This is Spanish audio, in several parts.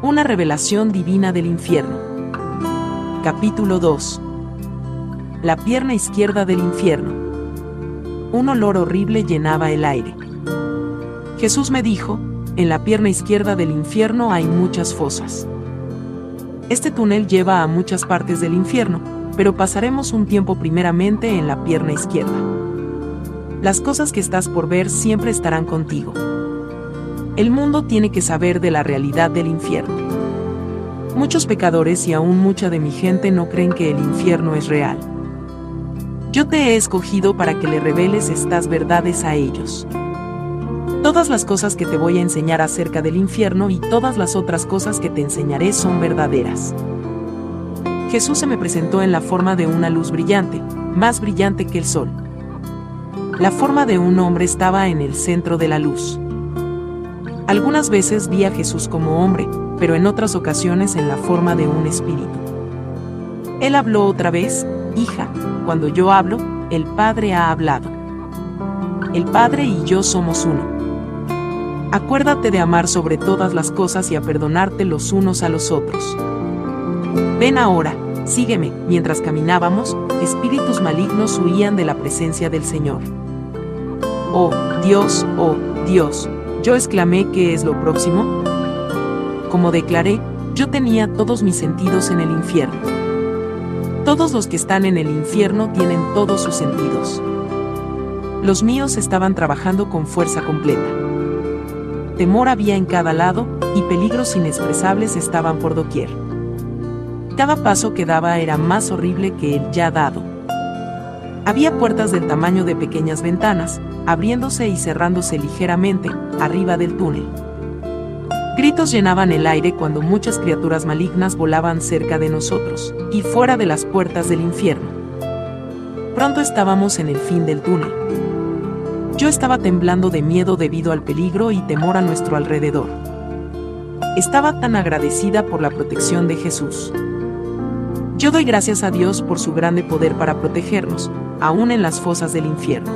Una revelación divina del infierno. Capítulo 2. La pierna izquierda del infierno. Un olor horrible llenaba el aire. Jesús me dijo, en la pierna izquierda del infierno hay muchas fosas. Este túnel lleva a muchas partes del infierno, pero pasaremos un tiempo primeramente en la pierna izquierda. Las cosas que estás por ver siempre estarán contigo. El mundo tiene que saber de la realidad del infierno. Muchos pecadores y aún mucha de mi gente no creen que el infierno es real. Yo te he escogido para que le reveles estas verdades a ellos. Todas las cosas que te voy a enseñar acerca del infierno y todas las otras cosas que te enseñaré son verdaderas. Jesús se me presentó en la forma de una luz brillante, más brillante que el sol. La forma de un hombre estaba en el centro de la luz. Algunas veces vi a Jesús como hombre, pero en otras ocasiones en la forma de un espíritu. Él habló otra vez, hija, cuando yo hablo, el Padre ha hablado. El Padre y yo somos uno. Acuérdate de amar sobre todas las cosas y a perdonarte los unos a los otros. Ven ahora, sígueme. Mientras caminábamos, espíritus malignos huían de la presencia del Señor. Oh, Dios, oh, Dios, yo exclamé ¿qué es lo próximo? Como declaré, yo tenía todos mis sentidos en el infierno. Todos los que están en el infierno tienen todos sus sentidos. Los míos estaban trabajando con fuerza completa temor había en cada lado, y peligros inexpresables estaban por doquier. Cada paso que daba era más horrible que el ya dado. Había puertas del tamaño de pequeñas ventanas, abriéndose y cerrándose ligeramente, arriba del túnel. Gritos llenaban el aire cuando muchas criaturas malignas volaban cerca de nosotros, y fuera de las puertas del infierno. Pronto estábamos en el fin del túnel. Yo estaba temblando de miedo debido al peligro y temor a nuestro alrededor. Estaba tan agradecida por la protección de Jesús. Yo doy gracias a Dios por su grande poder para protegernos, aún en las fosas del infierno.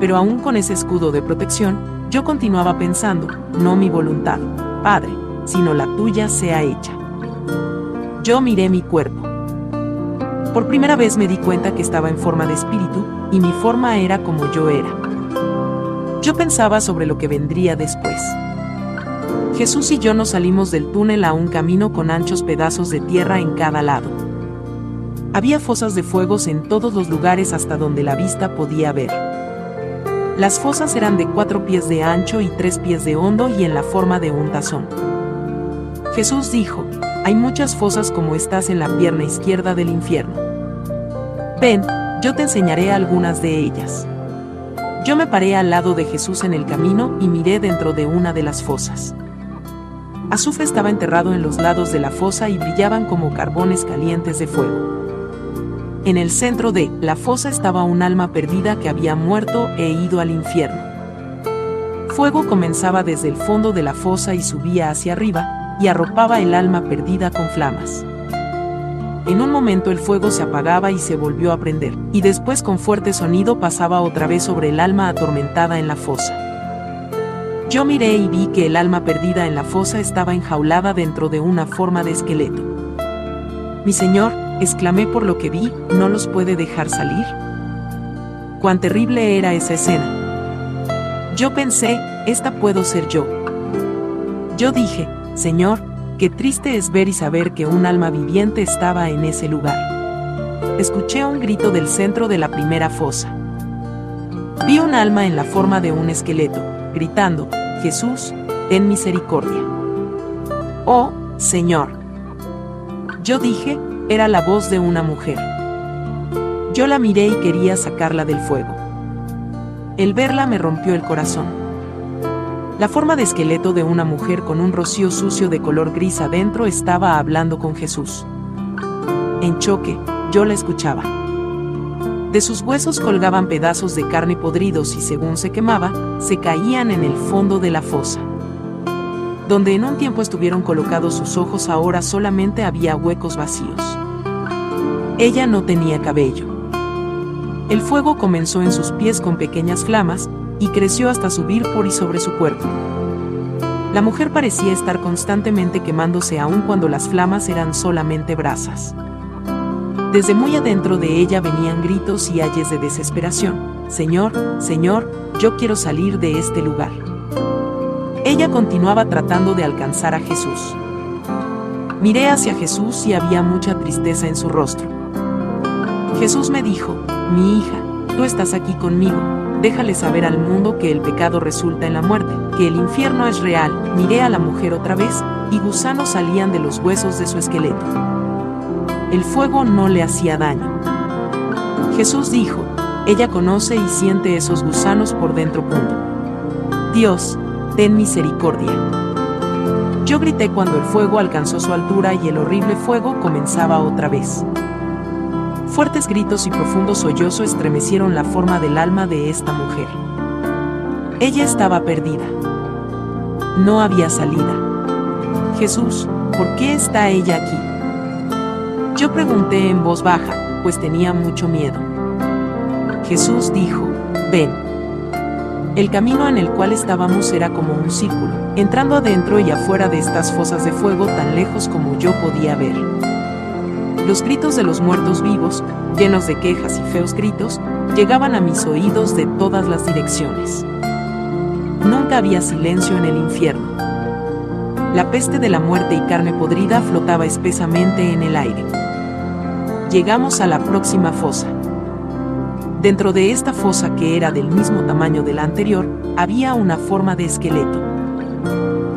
Pero aún con ese escudo de protección, yo continuaba pensando, no mi voluntad, Padre, sino la tuya sea hecha. Yo miré mi cuerpo. Por primera vez me di cuenta que estaba en forma de espíritu, y mi forma era como yo era. Yo pensaba sobre lo que vendría después. Jesús y yo nos salimos del túnel a un camino con anchos pedazos de tierra en cada lado. Había fosas de fuegos en todos los lugares hasta donde la vista podía ver. Las fosas eran de cuatro pies de ancho y tres pies de hondo y en la forma de un tazón. Jesús dijo, hay muchas fosas como estás en la pierna izquierda del infierno. Ven, yo te enseñaré algunas de ellas. Yo me paré al lado de Jesús en el camino y miré dentro de una de las fosas. Azufre estaba enterrado en los lados de la fosa y brillaban como carbones calientes de fuego. En el centro de la fosa estaba un alma perdida que había muerto e ido al infierno. Fuego comenzaba desde el fondo de la fosa y subía hacia arriba, y arropaba el alma perdida con flamas. En un momento el fuego se apagaba y se volvió a prender, y después con fuerte sonido pasaba otra vez sobre el alma atormentada en la fosa. Yo miré y vi que el alma perdida en la fosa estaba enjaulada dentro de una forma de esqueleto. Mi señor, exclamé por lo que vi, ¿no los puede dejar salir? Cuán terrible era esa escena. Yo pensé, esta puedo ser yo. Yo dije, Señor, Qué triste es ver y saber que un alma viviente estaba en ese lugar. Escuché un grito del centro de la primera fosa. Vi un alma en la forma de un esqueleto, gritando, Jesús, ten misericordia. Oh, Señor. Yo dije, era la voz de una mujer. Yo la miré y quería sacarla del fuego. El verla me rompió el corazón la forma de esqueleto de una mujer con un rocío sucio de color gris adentro estaba hablando con Jesús. En choque, yo la escuchaba. De sus huesos colgaban pedazos de carne podridos y según se quemaba, se caían en el fondo de la fosa. Donde en un tiempo estuvieron colocados sus ojos ahora solamente había huecos vacíos. Ella no tenía cabello. El fuego comenzó en sus pies con pequeñas flamas, y creció hasta subir por y sobre su cuerpo. La mujer parecía estar constantemente quemándose aun cuando las flamas eran solamente brasas. Desde muy adentro de ella venían gritos y ayes de desesperación. Señor, Señor, yo quiero salir de este lugar. Ella continuaba tratando de alcanzar a Jesús. Miré hacia Jesús y había mucha tristeza en su rostro. Jesús me dijo, mi hija, tú estás aquí conmigo, déjale saber al mundo que el pecado resulta en la muerte, que el infierno es real. Miré a la mujer otra vez, y gusanos salían de los huesos de su esqueleto. El fuego no le hacía daño. Jesús dijo, ella conoce y siente esos gusanos por dentro. Punto. Dios, ten misericordia. Yo grité cuando el fuego alcanzó su altura y el horrible fuego comenzaba otra vez. Fuertes gritos y profundo sollozo estremecieron la forma del alma de esta mujer. Ella estaba perdida. No había salida. Jesús, ¿por qué está ella aquí? Yo pregunté en voz baja, pues tenía mucho miedo. Jesús dijo, ven. El camino en el cual estábamos era como un círculo, entrando adentro y afuera de estas fosas de fuego tan lejos como yo podía ver. Los gritos de los muertos vivos, llenos de quejas y feos gritos, llegaban a mis oídos de todas las direcciones. Nunca había silencio en el infierno. La peste de la muerte y carne podrida flotaba espesamente en el aire. Llegamos a la próxima fosa. Dentro de esta fosa, que era del mismo tamaño de la anterior, había una forma de esqueleto.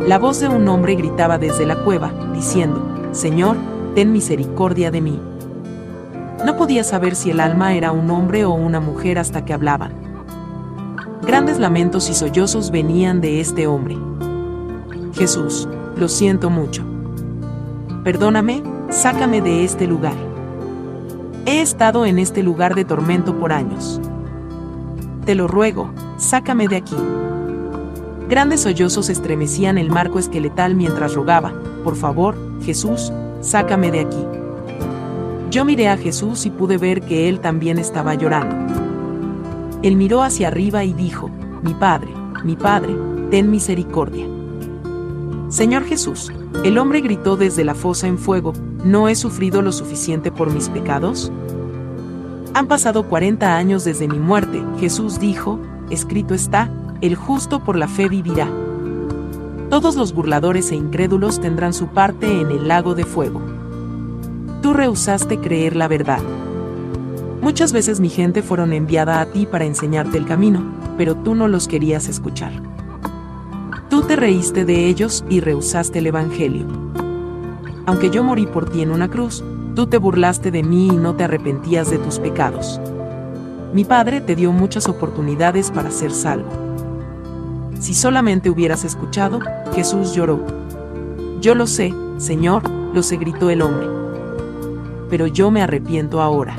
La voz de un hombre gritaba desde la cueva, diciendo, Señor, ten misericordia de mí. No podía saber si el alma era un hombre o una mujer hasta que hablaban. Grandes lamentos y sollozos venían de este hombre. Jesús, lo siento mucho. Perdóname, sácame de este lugar. He estado en este lugar de tormento por años. Te lo ruego, sácame de aquí. Grandes sollozos estremecían el marco esqueletal mientras rogaba, por favor, Jesús, sácame de aquí. Yo miré a Jesús y pude ver que él también estaba llorando. Él miró hacia arriba y dijo, mi Padre, mi Padre, ten misericordia. Señor Jesús, el hombre gritó desde la fosa en fuego, ¿no he sufrido lo suficiente por mis pecados? Han pasado 40 años desde mi muerte, Jesús dijo, escrito está, el justo por la fe vivirá. Todos los burladores e incrédulos tendrán su parte en el lago de fuego. Tú rehusaste creer la verdad. Muchas veces mi gente fueron enviada a ti para enseñarte el camino, pero tú no los querías escuchar. Tú te reíste de ellos y rehusaste el Evangelio. Aunque yo morí por ti en una cruz, tú te burlaste de mí y no te arrepentías de tus pecados. Mi Padre te dio muchas oportunidades para ser salvo. Si solamente hubieras escuchado, Jesús lloró. Yo lo sé, Señor, lo se gritó el hombre. Pero yo me arrepiento ahora.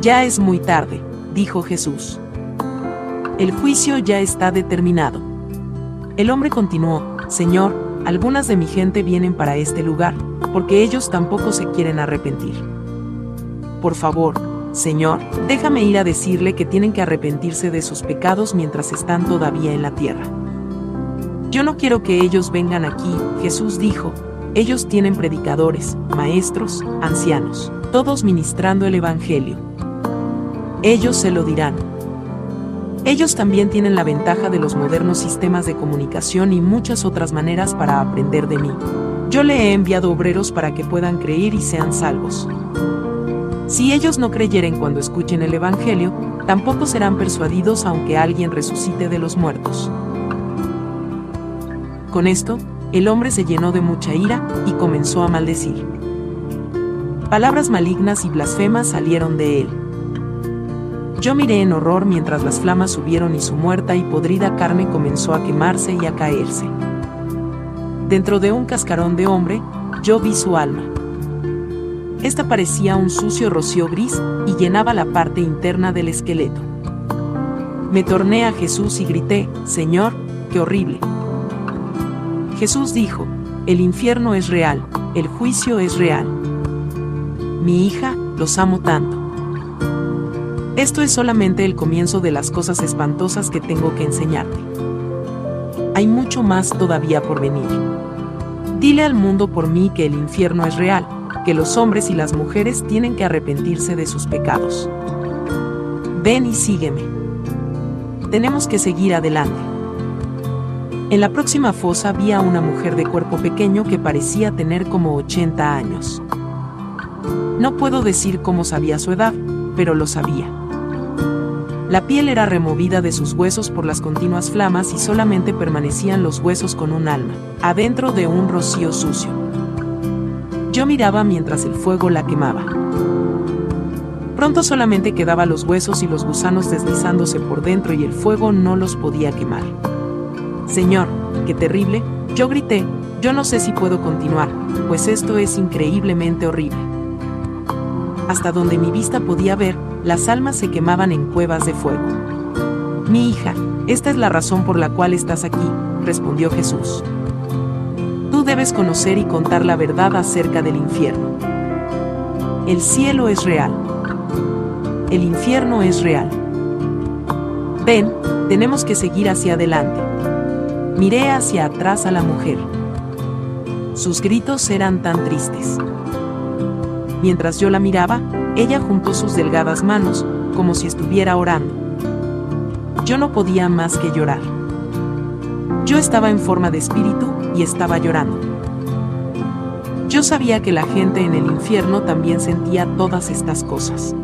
Ya es muy tarde, dijo Jesús. El juicio ya está determinado. El hombre continuó, Señor, algunas de mi gente vienen para este lugar, porque ellos tampoco se quieren arrepentir. Por favor, Señor, déjame ir a decirle que tienen que arrepentirse de sus pecados mientras están todavía en la tierra. Yo no quiero que ellos vengan aquí, Jesús dijo, ellos tienen predicadores, maestros, ancianos, todos ministrando el Evangelio. Ellos se lo dirán. Ellos también tienen la ventaja de los modernos sistemas de comunicación y muchas otras maneras para aprender de mí. Yo le he enviado obreros para que puedan creer y sean salvos. Si ellos no creyeren cuando escuchen el Evangelio, tampoco serán persuadidos aunque alguien resucite de los muertos. Con esto, el hombre se llenó de mucha ira y comenzó a maldecir. Palabras malignas y blasfemas salieron de él. Yo miré en horror mientras las flamas subieron y su muerta y podrida carne comenzó a quemarse y a caerse. Dentro de un cascarón de hombre, yo vi su alma. Esta parecía un sucio rocío gris y llenaba la parte interna del esqueleto. Me torné a Jesús y grité, Señor, qué horrible. Jesús dijo, el infierno es real, el juicio es real. Mi hija, los amo tanto. Esto es solamente el comienzo de las cosas espantosas que tengo que enseñarte. hay mucho más todavía por venir. Dile al mundo por mí que el infierno es real, que los hombres y las mujeres tienen que arrepentirse de sus pecados. Ven y sígueme. Tenemos que seguir adelante. En la próxima fosa vi a una mujer de cuerpo pequeño que parecía tener como 80 años. No puedo decir cómo sabía su edad, pero lo sabía. La piel era removida de sus huesos por las continuas flamas y solamente permanecían los huesos con un alma, adentro de un rocío sucio. Yo miraba mientras el fuego la quemaba. Pronto solamente quedaban los huesos y los gusanos deslizándose por dentro y el fuego no los podía quemar. Señor, qué terrible, yo grité, yo no sé si puedo continuar, pues esto es increíblemente horrible. Hasta donde mi vista podía ver, las almas se quemaban en cuevas de fuego. Mi hija, esta es la razón por la cual estás aquí, respondió Jesús. Tú debes conocer y contar la verdad acerca del infierno. El cielo es real. El infierno es real. Ven, tenemos que seguir hacia adelante. Miré hacia atrás a la mujer. Sus gritos eran tan tristes. Mientras yo la miraba, ella juntó sus delgadas manos, como si estuviera orando. Yo no podía más que llorar. Yo estaba en forma de espíritu y estaba llorando. Yo sabía que la gente en el infierno también sentía todas estas cosas.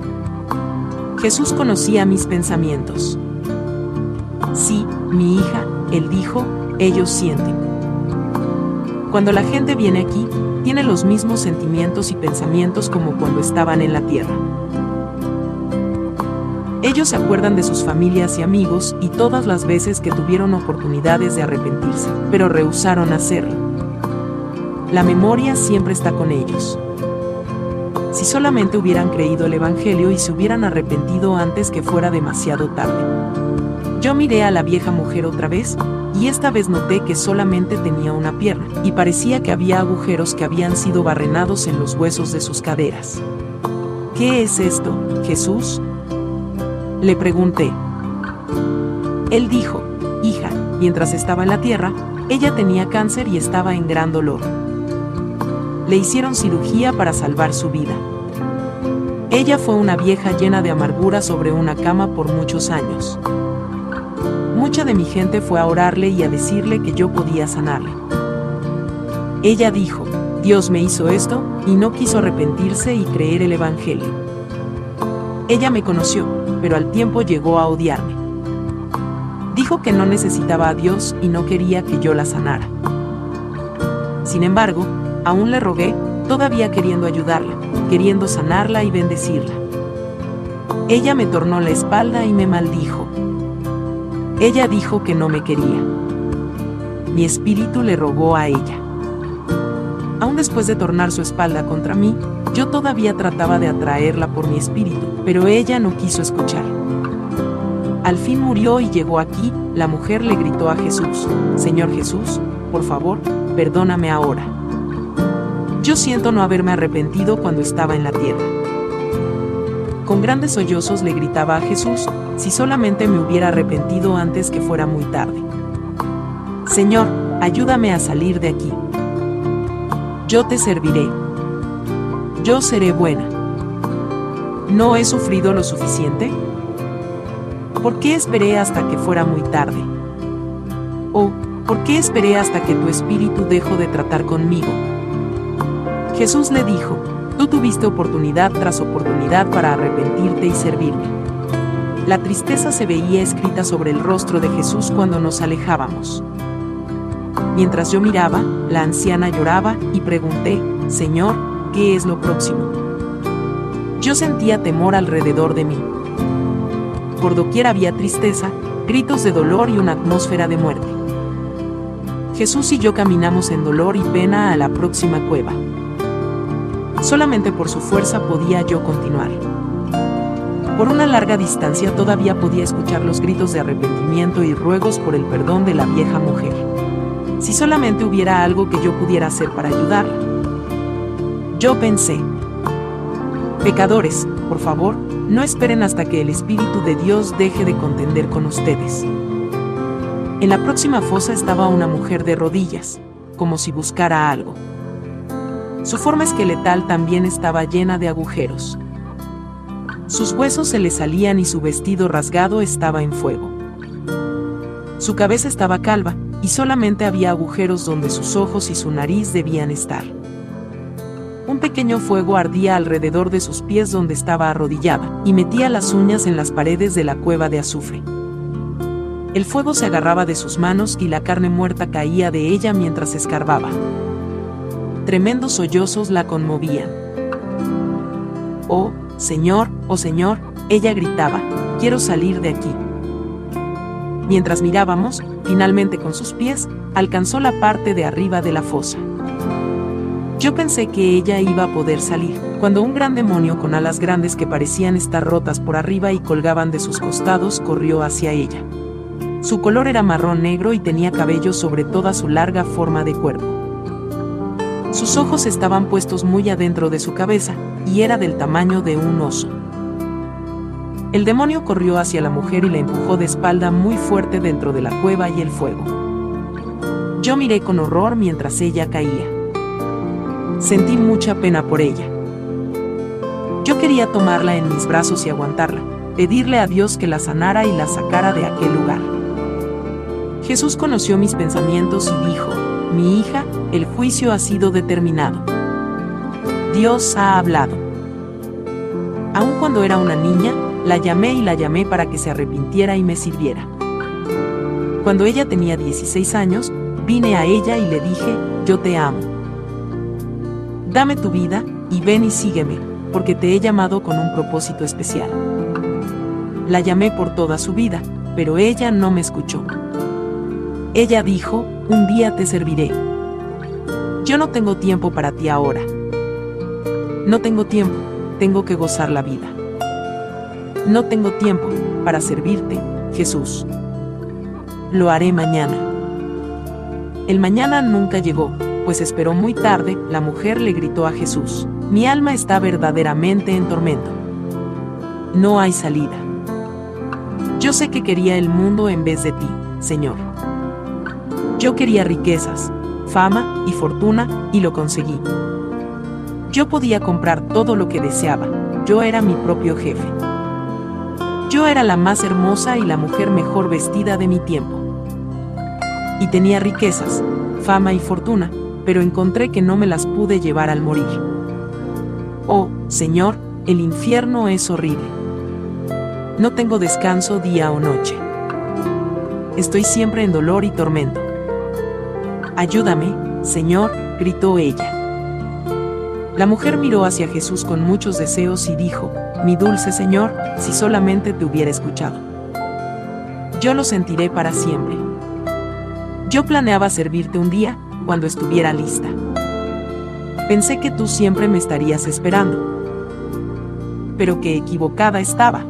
Jesús conocía mis pensamientos. Sí, mi hija, él dijo, ellos sienten. Cuando la gente viene aquí, tiene los mismos sentimientos y pensamientos como cuando estaban en la tierra. Ellos se acuerdan de sus familias y amigos y todas las veces que tuvieron oportunidades de arrepentirse, pero rehusaron hacerlo. La memoria siempre está con ellos. Si solamente hubieran creído el Evangelio y se hubieran arrepentido antes que fuera demasiado tarde. Yo miré a la vieja mujer otra vez, y esta vez noté que solamente tenía una pierna, y parecía que había agujeros que habían sido barrenados en los huesos de sus caderas. ¿Qué es esto, Jesús? Le pregunté. Él dijo, hija, mientras estaba en la tierra, ella tenía cáncer y estaba en gran dolor. Le hicieron cirugía para salvar su vida. Ella fue una vieja llena de amargura sobre una cama por muchos años. Mucha de mi gente fue a orarle y a decirle que yo podía sanarle. Ella dijo, Dios me hizo esto, y no quiso arrepentirse y creer el Evangelio. Ella me conoció, pero al tiempo llegó a odiarme. Dijo que no necesitaba a Dios y no quería que yo la sanara. Sin embargo, aún le rogué, todavía queriendo ayudarla, queriendo sanarla y bendecirla. Ella me tornó la espalda y me maldijo. Ella dijo que no me quería. Mi espíritu le rogó a ella. Aún después de tornar su espalda contra mí, yo todavía trataba de atraerla por mi espíritu, pero ella no quiso escuchar. Al fin murió y llegó aquí, la mujer le gritó a Jesús, Señor Jesús, por favor, perdóname ahora. Yo siento no haberme arrepentido cuando estaba en la tierra. Con grandes sollozos le gritaba a Jesús, si solamente me hubiera arrepentido antes que fuera muy tarde. Señor, ayúdame a salir de aquí. Yo te serviré. Yo seré buena. ¿No he sufrido lo suficiente? ¿Por qué esperé hasta que fuera muy tarde? ¿O por qué esperé hasta que tu espíritu dejó de tratar conmigo? Jesús le dijo, tú tuviste oportunidad tras oportunidad para arrepentirte y servirme. La tristeza se veía escrita sobre el rostro de Jesús cuando nos alejábamos. Mientras yo miraba, la anciana lloraba y pregunté, Señor, ¿qué es lo próximo? Yo sentía temor alrededor de mí. Por doquier había tristeza, gritos de dolor y una atmósfera de muerte. Jesús y yo caminamos en dolor y pena a la próxima cueva. Solamente por su fuerza podía yo continuar. Por una larga distancia todavía podía escuchar los gritos de arrepentimiento y ruegos por el perdón de la vieja mujer. Si solamente hubiera algo que yo pudiera hacer para ayudarla. Yo pensé, pecadores, por favor, no esperen hasta que el Espíritu de Dios deje de contender con ustedes. En la próxima fosa estaba una mujer de rodillas, como si buscara algo. Su forma esqueletal también estaba llena de agujeros. Sus huesos se le salían y su vestido rasgado estaba en fuego. Su cabeza estaba calva, y solamente había agujeros donde sus ojos y su nariz debían estar. Un pequeño fuego ardía alrededor de sus pies donde estaba arrodillada, y metía las uñas en las paredes de la cueva de azufre. El fuego se agarraba de sus manos y la carne muerta caía de ella mientras escarbaba. Tremendos sollozos la conmovían. Oh, Señor, oh Señor, ella gritaba, quiero salir de aquí. Mientras mirábamos, finalmente con sus pies, alcanzó la parte de arriba de la fosa. Yo pensé que ella iba a poder salir, cuando un gran demonio con alas grandes que parecían estar rotas por arriba y colgaban de sus costados corrió hacia ella. Su color era marrón negro y tenía cabello sobre toda su larga forma de cuerpo. Sus ojos estaban puestos muy adentro de su cabeza, y era del tamaño de un oso. El demonio corrió hacia la mujer y la empujó de espalda muy fuerte dentro de la cueva y el fuego. Yo miré con horror mientras ella caía. Sentí mucha pena por ella. Yo quería tomarla en mis brazos y aguantarla, pedirle a Dios que la sanara y la sacara de aquel lugar. Jesús conoció mis pensamientos y dijo, mi hija, el juicio ha sido determinado. Dios ha hablado. Aun cuando era una niña, la llamé y la llamé para que se arrepintiera y me sirviera. Cuando ella tenía 16 años, vine a ella y le dije, yo te amo. Dame tu vida, y ven y sígueme, porque te he llamado con un propósito especial. La llamé por toda su vida, pero ella no me escuchó. Ella dijo, un día te serviré. Yo no tengo tiempo para ti ahora. No tengo tiempo, tengo que gozar la vida. No tengo tiempo para servirte, Jesús. Lo haré mañana. El mañana nunca llegó, pues esperó muy tarde, la mujer le gritó a Jesús, mi alma está verdaderamente en tormento. No hay salida. Yo sé que quería el mundo en vez de ti, Señor. Yo quería riquezas, fama y fortuna, y lo conseguí. Yo podía comprar todo lo que deseaba, yo era mi propio jefe. Yo era la más hermosa y la mujer mejor vestida de mi tiempo. Y tenía riquezas, fama y fortuna, pero encontré que no me las pude llevar al morir. Oh, Señor, el infierno es horrible. No tengo descanso día o noche. Estoy siempre en dolor y tormento. Ayúdame, Señor, gritó ella. La mujer miró hacia Jesús con muchos deseos y dijo, mi dulce Señor, si solamente te hubiera escuchado. Yo lo sentiré para siempre. Yo planeaba servirte un día, cuando estuviera lista. Pensé que tú siempre me estarías esperando. Pero que equivocada estaba.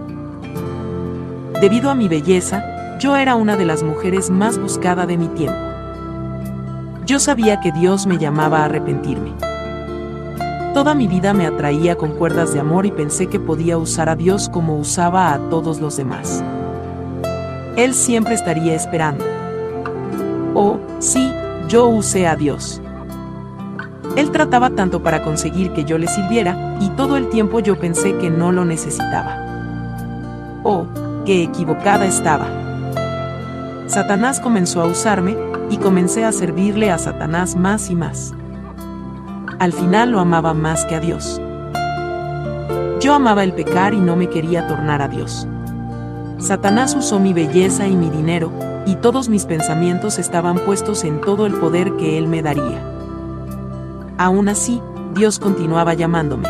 Debido a mi belleza, yo era una de las mujeres más buscada de mi tiempo. Yo sabía que Dios me llamaba a arrepentirme. Toda mi vida me atraía con cuerdas de amor y pensé que podía usar a Dios como usaba a todos los demás. Él siempre estaría esperando. Oh, sí, yo usé a Dios. Él trataba tanto para conseguir que yo le sirviera, y todo el tiempo yo pensé que no lo necesitaba. Oh, qué equivocada estaba. Satanás comenzó a usarme, y comencé a servirle a Satanás más y más. Al final lo amaba más que a Dios. Yo amaba el pecar y no me quería tornar a Dios. Satanás usó mi belleza y mi dinero, y todos mis pensamientos estaban puestos en todo el poder que él me daría. Aún así, Dios continuaba llamándome.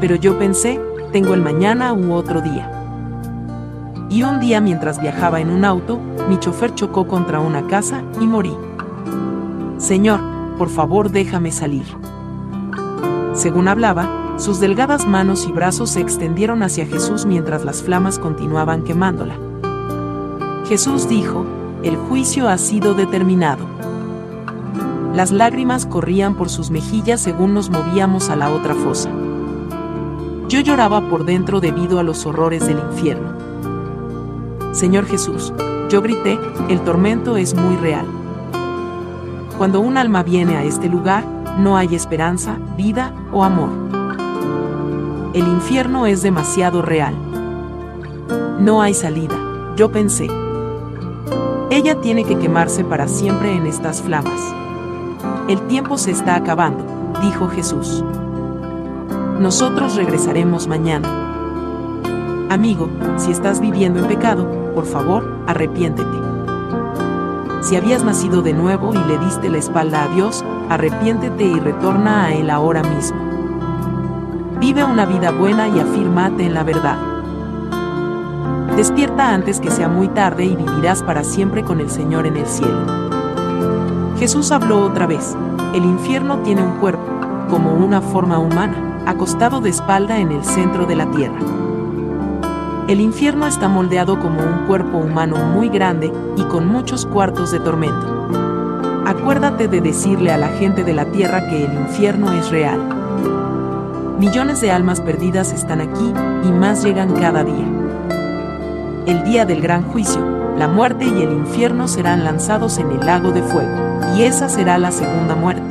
Pero yo pensé, tengo el mañana u otro día. Y un día mientras viajaba en un auto, mi chofer chocó contra una casa y morí. Señor, por favor déjame salir. Según hablaba, sus delgadas manos y brazos se extendieron hacia Jesús mientras las flamas continuaban quemándola. Jesús dijo, el juicio ha sido determinado. Las lágrimas corrían por sus mejillas según nos movíamos a la otra fosa. Yo lloraba por dentro debido a los horrores del infierno. Señor Jesús, Yo grité, el tormento es muy real. Cuando un alma viene a este lugar, no hay esperanza, vida o amor. El infierno es demasiado real. No hay salida, yo pensé. Ella tiene que quemarse para siempre en estas flamas. El tiempo se está acabando, dijo Jesús. Nosotros regresaremos mañana. Amigo, si estás viviendo en pecado, por favor, arrepiéntete. Si habías nacido de nuevo y le diste la espalda a Dios, arrepiéntete y retorna a Él ahora mismo. Vive una vida buena y afírmate en la verdad. Despierta antes que sea muy tarde y vivirás para siempre con el Señor en el cielo. Jesús habló otra vez. El infierno tiene un cuerpo, como una forma humana, acostado de espalda en el centro de la tierra. El infierno está moldeado como un cuerpo humano muy grande y con muchos cuartos de tormento. Acuérdate de decirle a la gente de la tierra que el infierno es real. Millones de almas perdidas están aquí y más llegan cada día. El día del gran juicio, la muerte y el infierno serán lanzados en el lago de fuego, y esa será la segunda muerte.